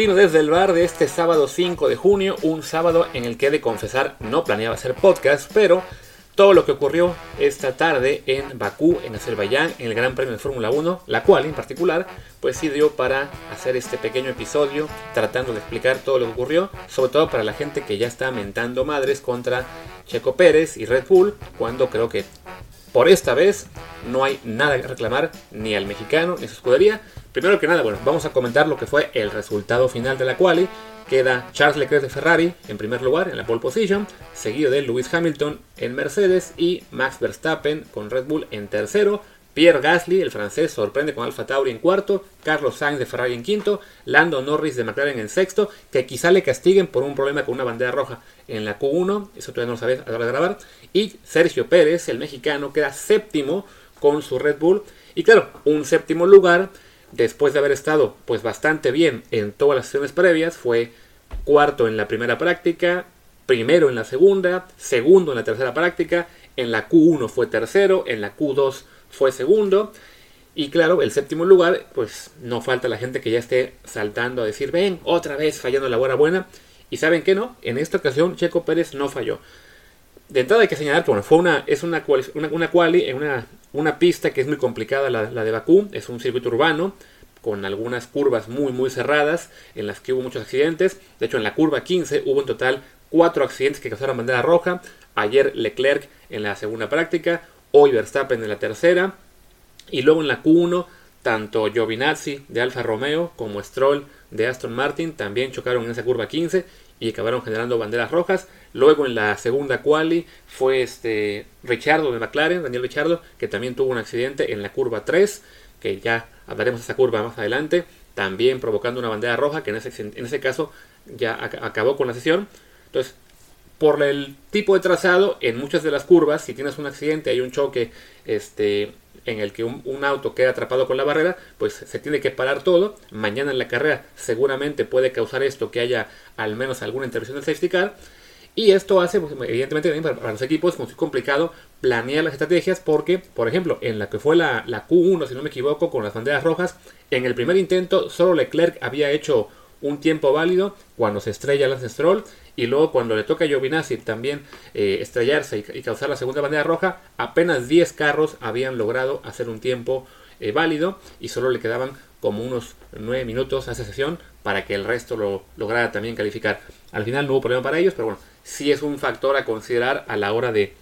Desde el bar de este sábado 5 de junio, un sábado en el que he de confesar no planeaba hacer podcast, pero todo lo que ocurrió esta tarde en Bakú, en Azerbaiyán, en el Gran Premio de Fórmula 1, la cual en particular, pues sí para hacer este pequeño episodio tratando de explicar todo lo que ocurrió, sobre todo para la gente que ya está mentando madres contra Checo Pérez y Red Bull, cuando creo que por esta vez no hay nada que reclamar ni al mexicano ni a su escudería. Primero que nada, bueno, vamos a comentar lo que fue el resultado final de la quali. Queda Charles Leclerc de Ferrari en primer lugar en la pole position, seguido de Lewis Hamilton en Mercedes y Max Verstappen con Red Bull en tercero. Pierre Gasly, el francés, sorprende con Alfa Tauri en cuarto, Carlos Sainz de Ferrari en quinto, Lando Norris de McLaren en sexto, que quizá le castiguen por un problema con una bandera roja en la Q1, eso todavía no lo sabes a la hora de grabar, y Sergio Pérez, el mexicano, queda séptimo con su Red Bull, y claro, un séptimo lugar, después de haber estado pues bastante bien en todas las sesiones previas, fue cuarto en la primera práctica, primero en la segunda, segundo en la tercera práctica, en la Q1 fue tercero, en la Q2 fue segundo. Y claro, el séptimo lugar, pues no falta la gente que ya esté saltando a decir, ven, otra vez fallando la buena buena. Y saben que no, en esta ocasión Checo Pérez no falló. De entrada hay que señalar que bueno, fue una, es una, una, una quali en una, una, pista que es muy complicada, la, la de Bakú, es un circuito urbano con algunas curvas muy muy cerradas en las que hubo muchos accidentes. De hecho, en la curva 15 hubo en total cuatro accidentes que causaron bandera roja. Ayer Leclerc en la segunda práctica, hoy Verstappen en la tercera. Y luego en la Q1, tanto Giovinazzi de Alfa Romeo como Stroll de Aston Martin también chocaron en esa curva 15 y acabaron generando banderas rojas. Luego en la segunda quali fue este Richardo de McLaren, Daniel Richardo, que también tuvo un accidente en la curva 3, que ya hablaremos de esa curva más adelante, también provocando una bandera roja, que en ese, en ese caso ya acabó con la sesión. Entonces, por el tipo de trazado, en muchas de las curvas, si tienes un accidente, hay un choque este, en el que un, auto queda atrapado con la barrera, pues se tiene que parar todo. Mañana en la carrera seguramente puede causar esto que haya al menos alguna intervención del safety car. Y esto hace, pues, evidentemente, para, para, los equipos muy complicado planear las estrategias porque, por ejemplo, en la que fue la, la Q1, si no me equivoco, con las banderas rojas, en el primer intento solo Leclerc había hecho un tiempo válido cuando se estrella Lance Stroll y luego cuando le toca a Giovinazzi también eh, estrellarse y, y, causar la segunda bandera roja, apenas 10 carros habían logrado hacer un tiempo eh, válido y solo le quedaban como unos 9 minutos a esa sesión para que el resto lo lograra también calificar. Al final no hubo problema para ellos, pero bueno, sí es un factor a considerar a la hora de,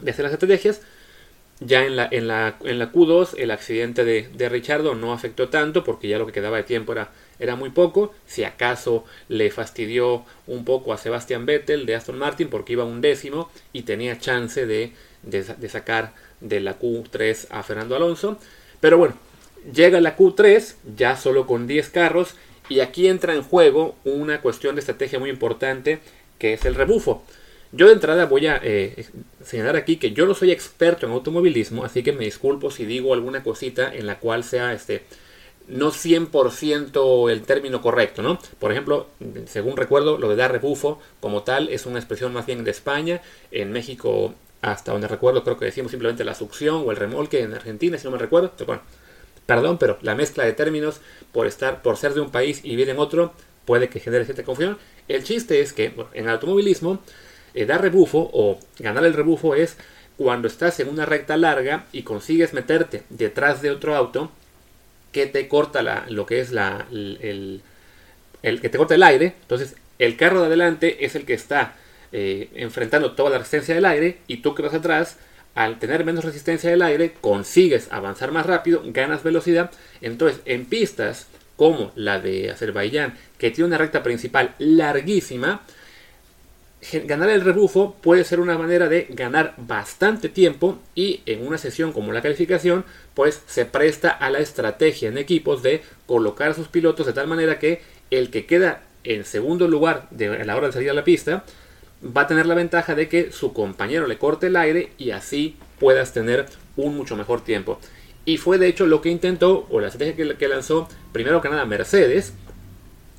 de hacer las estrategias. Ya en la, en la, en la Q2 el accidente de, de Richardo no afectó tanto porque ya lo que quedaba de tiempo era era muy poco. Si acaso le fastidió un poco a Sebastian Vettel de Aston Martin porque iba un décimo y tenía chance de, de, de, sacar de la Q3 a Fernando Alonso. Pero bueno, llega la Q3 ya solo con 10 carros y aquí entra en juego una cuestión de estrategia muy importante que es el rebufo. Yo de entrada voy a eh, señalar aquí que yo no soy experto en automovilismo, así que me disculpo si digo alguna cosita en la cual sea este no 100% el término correcto, ¿no? Por ejemplo, según recuerdo, lo de dar rebufo como tal es una expresión más bien de España. En México, hasta donde recuerdo, creo que decimos simplemente la succión o el remolque. En Argentina, si no me recuerdo. Bueno, perdón, pero la mezcla de términos por estar, por ser de un país y vivir en otro, puede que genere cierta confusión. El chiste es que bueno, en automovilismo, eh, dar rebufo o ganar el rebufo es cuando estás en una recta larga y consigues meterte detrás de otro auto que te corta la, lo que es la, el, que te corta el aire. Entonces, el carro de adelante es el que está eh, enfrentando toda la resistencia del aire y tú que vas atrás, al tener menos resistencia del aire, consigues avanzar más rápido, ganas velocidad. Entonces, en pistas como la de Azerbaiyán, que tiene una recta principal larguísima, ganar el rebufo puede ser una manera de ganar bastante tiempo y en una sesión como la calificación pues se presta a la estrategia en equipos de colocar a sus pilotos de tal manera que el que queda en segundo lugar a la hora de salir a la pista va a tener la ventaja de que su compañero le corte el aire y así puedas tener un mucho mejor tiempo. Y fue de hecho lo que intentó, o la estrategia que lanzó, primero que nada Mercedes,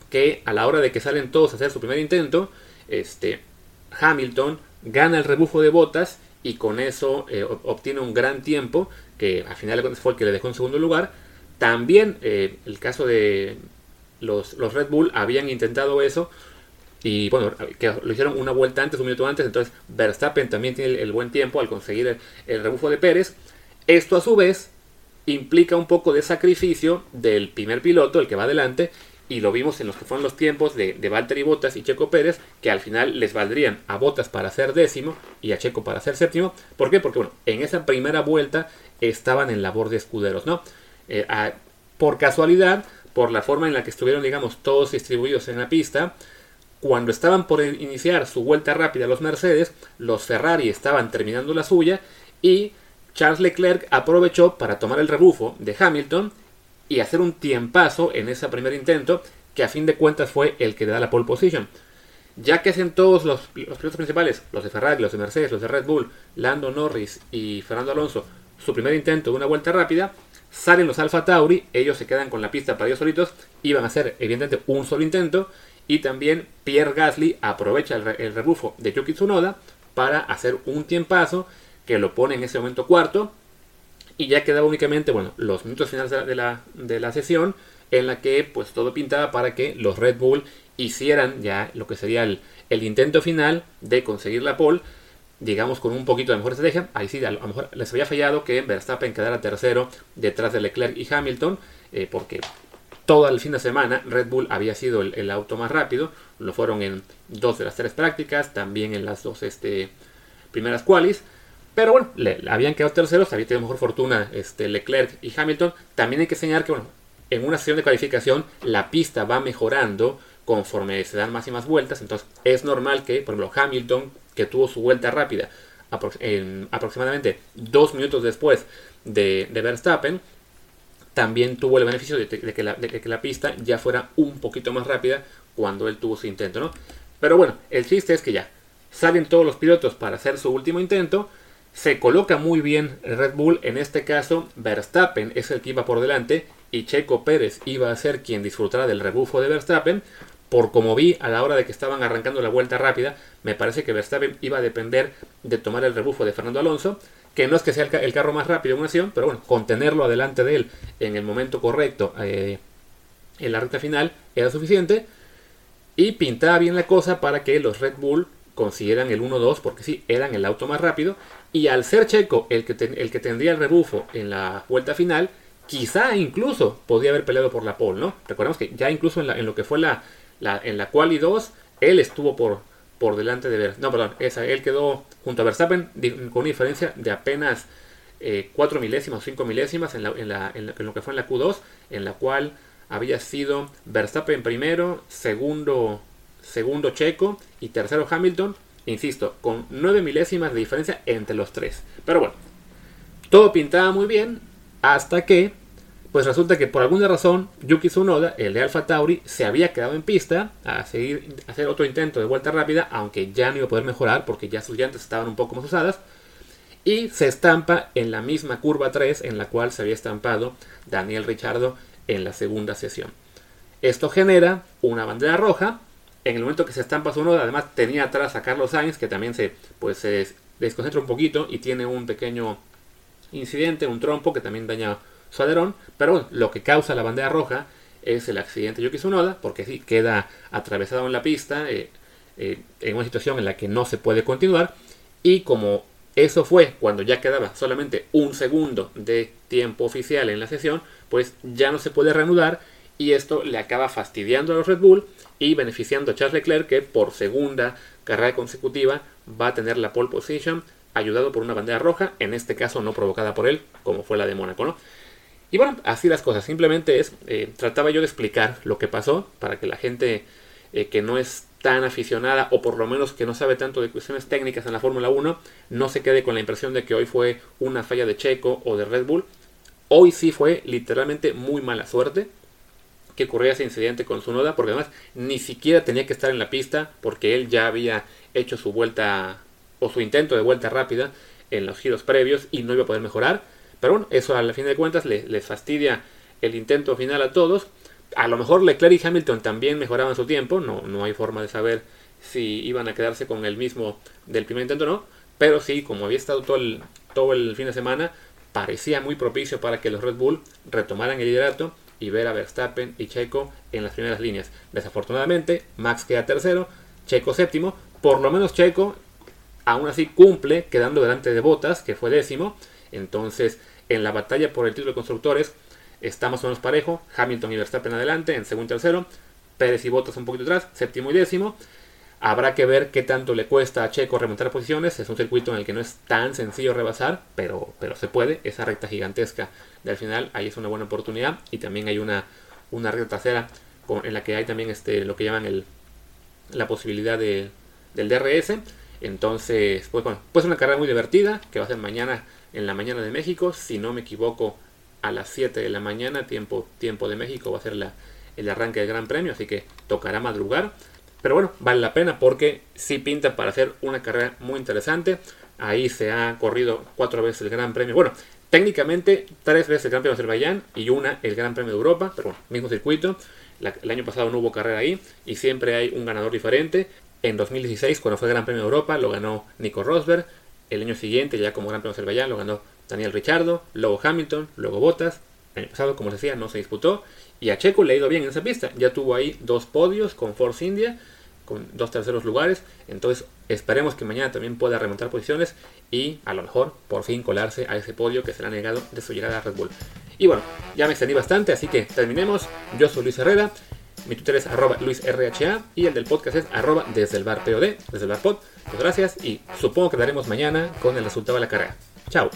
que a la hora de que salen todos a hacer su primer intento, este, Hamilton gana el rebufo de botas y con eso eh, obtiene un gran tiempo que al final fue el que le dejó en segundo lugar. También eh, el caso de los, los Red Bull habían intentado eso y bueno, que lo hicieron una vuelta antes, un minuto antes, entonces Verstappen también tiene el, buen tiempo al conseguir el, el, rebufo de Pérez. Esto a su vez implica un poco de sacrificio del primer piloto, el que va adelante, y lo vimos en los que fueron los tiempos de, de Valtteri Bottas y Checo Pérez, que al final les valdrían a Bottas para ser décimo y a Checo para ser séptimo. ¿Por qué? Porque bueno, en esa primera vuelta estaban en labor de escuderos, ¿no? Eh, por casualidad, por la forma en la que estuvieron, digamos, todos distribuidos en la pista, cuando estaban por iniciar su vuelta rápida los Mercedes, los Ferrari estaban terminando la suya y Charles Leclerc aprovechó para tomar el rebufo de Hamilton y hacer un tiempazo en ese primer intento que a fin de cuentas fue el que le da la pole position. Ya que hacen todos los, pilotos principales, los de Ferrari, los de Mercedes, los de Red Bull, Lando Norris y Fernando Alonso, su primer intento de una vuelta rápida, salen los Alfa Tauri, ellos se quedan con la pista para ellos solitos, iban a hacer evidentemente un solo intento, y también Pierre Gasly aprovecha el, rebufo de Yuki Tsunoda para hacer un tiempazo que lo pone en ese momento cuarto, y ya quedaba únicamente, bueno, los minutos finales de la, de la, sesión en la que pues todo pintaba para que los Red Bull hicieran ya lo que sería el, el intento final de conseguir la pole, digamos con un poquito de mejor estrategia. Ahí sí, a lo mejor les había fallado que Verstappen quedara tercero detrás de Leclerc y Hamilton, eh, porque todo el fin de semana Red Bull había sido el, auto más rápido. Lo fueron en dos de las tres prácticas, también en las dos este, primeras qualis. Pero bueno, le, habían quedado terceros, había tenido mejor fortuna este, Leclerc y Hamilton. También hay que señalar que bueno, en una sesión de calificación la pista va mejorando conforme se dan más y más vueltas. Entonces es normal que, por ejemplo, Hamilton, que tuvo su vuelta rápida en aproximadamente dos minutos después de, Verstappen, también tuvo el beneficio de, que la, de, que la, pista ya fuera un poquito más rápida cuando él tuvo su intento, ¿no? Pero bueno, el chiste es que ya salen todos los pilotos para hacer su último intento se coloca muy bien Red Bull, en este caso Verstappen es el que iba por delante y Checo Pérez iba a ser quien disfrutara del rebufo de Verstappen. Por como vi a la hora de que estaban arrancando la vuelta rápida, me parece que Verstappen iba a depender de tomar el rebufo de Fernando Alonso, que no es que sea el, carro más rápido en una acción, pero bueno, contenerlo adelante de él en el momento correcto eh, en la recta final era suficiente. Y pintaba bien la cosa para que los Red Bull consiguieran el 1-2, porque sí, eran el auto más rápido, y al ser Checo el que, el que tendría el rebufo en la vuelta final, quizá incluso podía haber peleado por la pole, ¿no? Recordemos que ya incluso en, lo que fue la, la, en la quali 2, él estuvo por, por delante de Ver. No, perdón, esa, él quedó junto a Verstappen con una diferencia de apenas 4 eh, milésimas o 5 milésimas en, en, en, lo que fue en la Q2, en la cual había sido Verstappen primero, segundo segundo Checo y tercero Hamilton, insisto, con 9 milésimas de diferencia entre los tres. Pero bueno, todo pintaba muy bien hasta que, pues resulta que por alguna razón Yuki Tsunoda, el de Alpha Tauri, se había quedado en pista a seguir a hacer otro intento de vuelta rápida, aunque ya no iba a poder mejorar porque ya sus llantas estaban un poco más usadas. Y se estampa en la misma curva 3 en la cual se había estampado Daniel Richardo en la segunda sesión. Esto genera una bandera roja en el momento que se estampa su noda, además tenía atrás a Carlos Sainz, que también se, pues, desconcentra un poquito y tiene un pequeño incidente, un trompo que también daña su alerón. Pero bueno, lo que causa la bandera roja es el accidente de Yuki Tsunoda, porque sí, queda atravesado en la pista, eh, eh, en una situación en la que no se puede continuar. Y como eso fue cuando ya quedaba solamente un segundo de tiempo oficial en la sesión, pues ya no se puede reanudar y esto le acaba fastidiando a los Red Bull y beneficiando a Charles Leclerc que por segunda carrera consecutiva va a tener la pole position ayudado por una bandera roja, en este caso no provocada por él, como fue la de Mónaco, ¿no? Y bueno, así las cosas, simplemente es, eh, trataba yo de explicar lo que pasó para que la gente eh, que no es tan aficionada o por lo menos que no sabe tanto de cuestiones técnicas en la Fórmula 1 no se quede con la impresión de que hoy fue una falla de Checo o de Red Bull. Hoy sí fue literalmente muy mala suerte que ocurría ese incidente con su noda, porque además ni siquiera tenía que estar en la pista porque él ya había hecho su vuelta o su intento de vuelta rápida en los giros previos y no iba a poder mejorar. Pero bueno, eso al fin de cuentas les, fastidia el intento final a todos. A lo mejor Leclerc y Hamilton también mejoraban su tiempo, no, no hay forma de saber si iban a quedarse con el mismo del primer intento o no. Pero sí, como había estado todo el, todo el fin de semana, parecía muy propicio para que los Red Bull retomaran el liderato y ver a Verstappen y Checo en las primeras líneas. Desafortunadamente, Max queda tercero, Checo séptimo. Por lo menos Checo aún así cumple quedando delante de Botas, que fue décimo. Entonces, en la batalla por el título de constructores, estamos más o menos parejo. Hamilton y Verstappen adelante, en segundo y tercero. Pérez y Botas un poquito atrás, séptimo y décimo. Habrá que ver qué tanto le cuesta a Checo remontar posiciones. Es un circuito en el que no es tan sencillo rebasar, pero, pero se puede. Esa recta gigantesca del final, ahí es una buena oportunidad. Y también hay una, una recta trasera en la que hay también este, lo que llaman el, la posibilidad de, del DRS. Entonces, pues bueno, pues una carrera muy divertida que va a ser mañana en la mañana de México. Si no me equivoco, a las 7 de la mañana, tiempo, tiempo de México, va a ser la, el arranque del Gran Premio. Así que tocará madrugar. Pero bueno, vale la pena porque sí pinta para hacer una carrera muy interesante. Ahí se ha corrido cuatro veces el Gran Premio. Bueno, técnicamente tres veces el Gran Premio de Azerbaiyán y una el Gran Premio de Europa. Pero bueno, mismo circuito. el año pasado no hubo carrera ahí y siempre hay un ganador diferente. En 2016, cuando fue Gran Premio de Europa, lo ganó Nico Rosberg. El año siguiente, ya como Gran Premio de Azerbaiyán, lo ganó Daniel Ricciardo, luego Hamilton, luego Bottas. El año pasado, como les decía, no se disputó. Y a Checo le ha ido bien en esa pista. Ya tuvo ahí dos podios con Force India, con dos terceros lugares. Entonces esperemos que mañana también pueda remontar posiciones y a lo mejor por fin colarse a ese podio que será negado de su llegada a Red Bull. Y bueno, ya me extendí bastante, así que terminemos. Yo soy Luis Herrera. Mi Twitter es arroba luisrha y el del podcast es arroba desde el bar POD, desde el bar pod. Gracias y supongo que daremos mañana con el resultado de la carrera. Chao.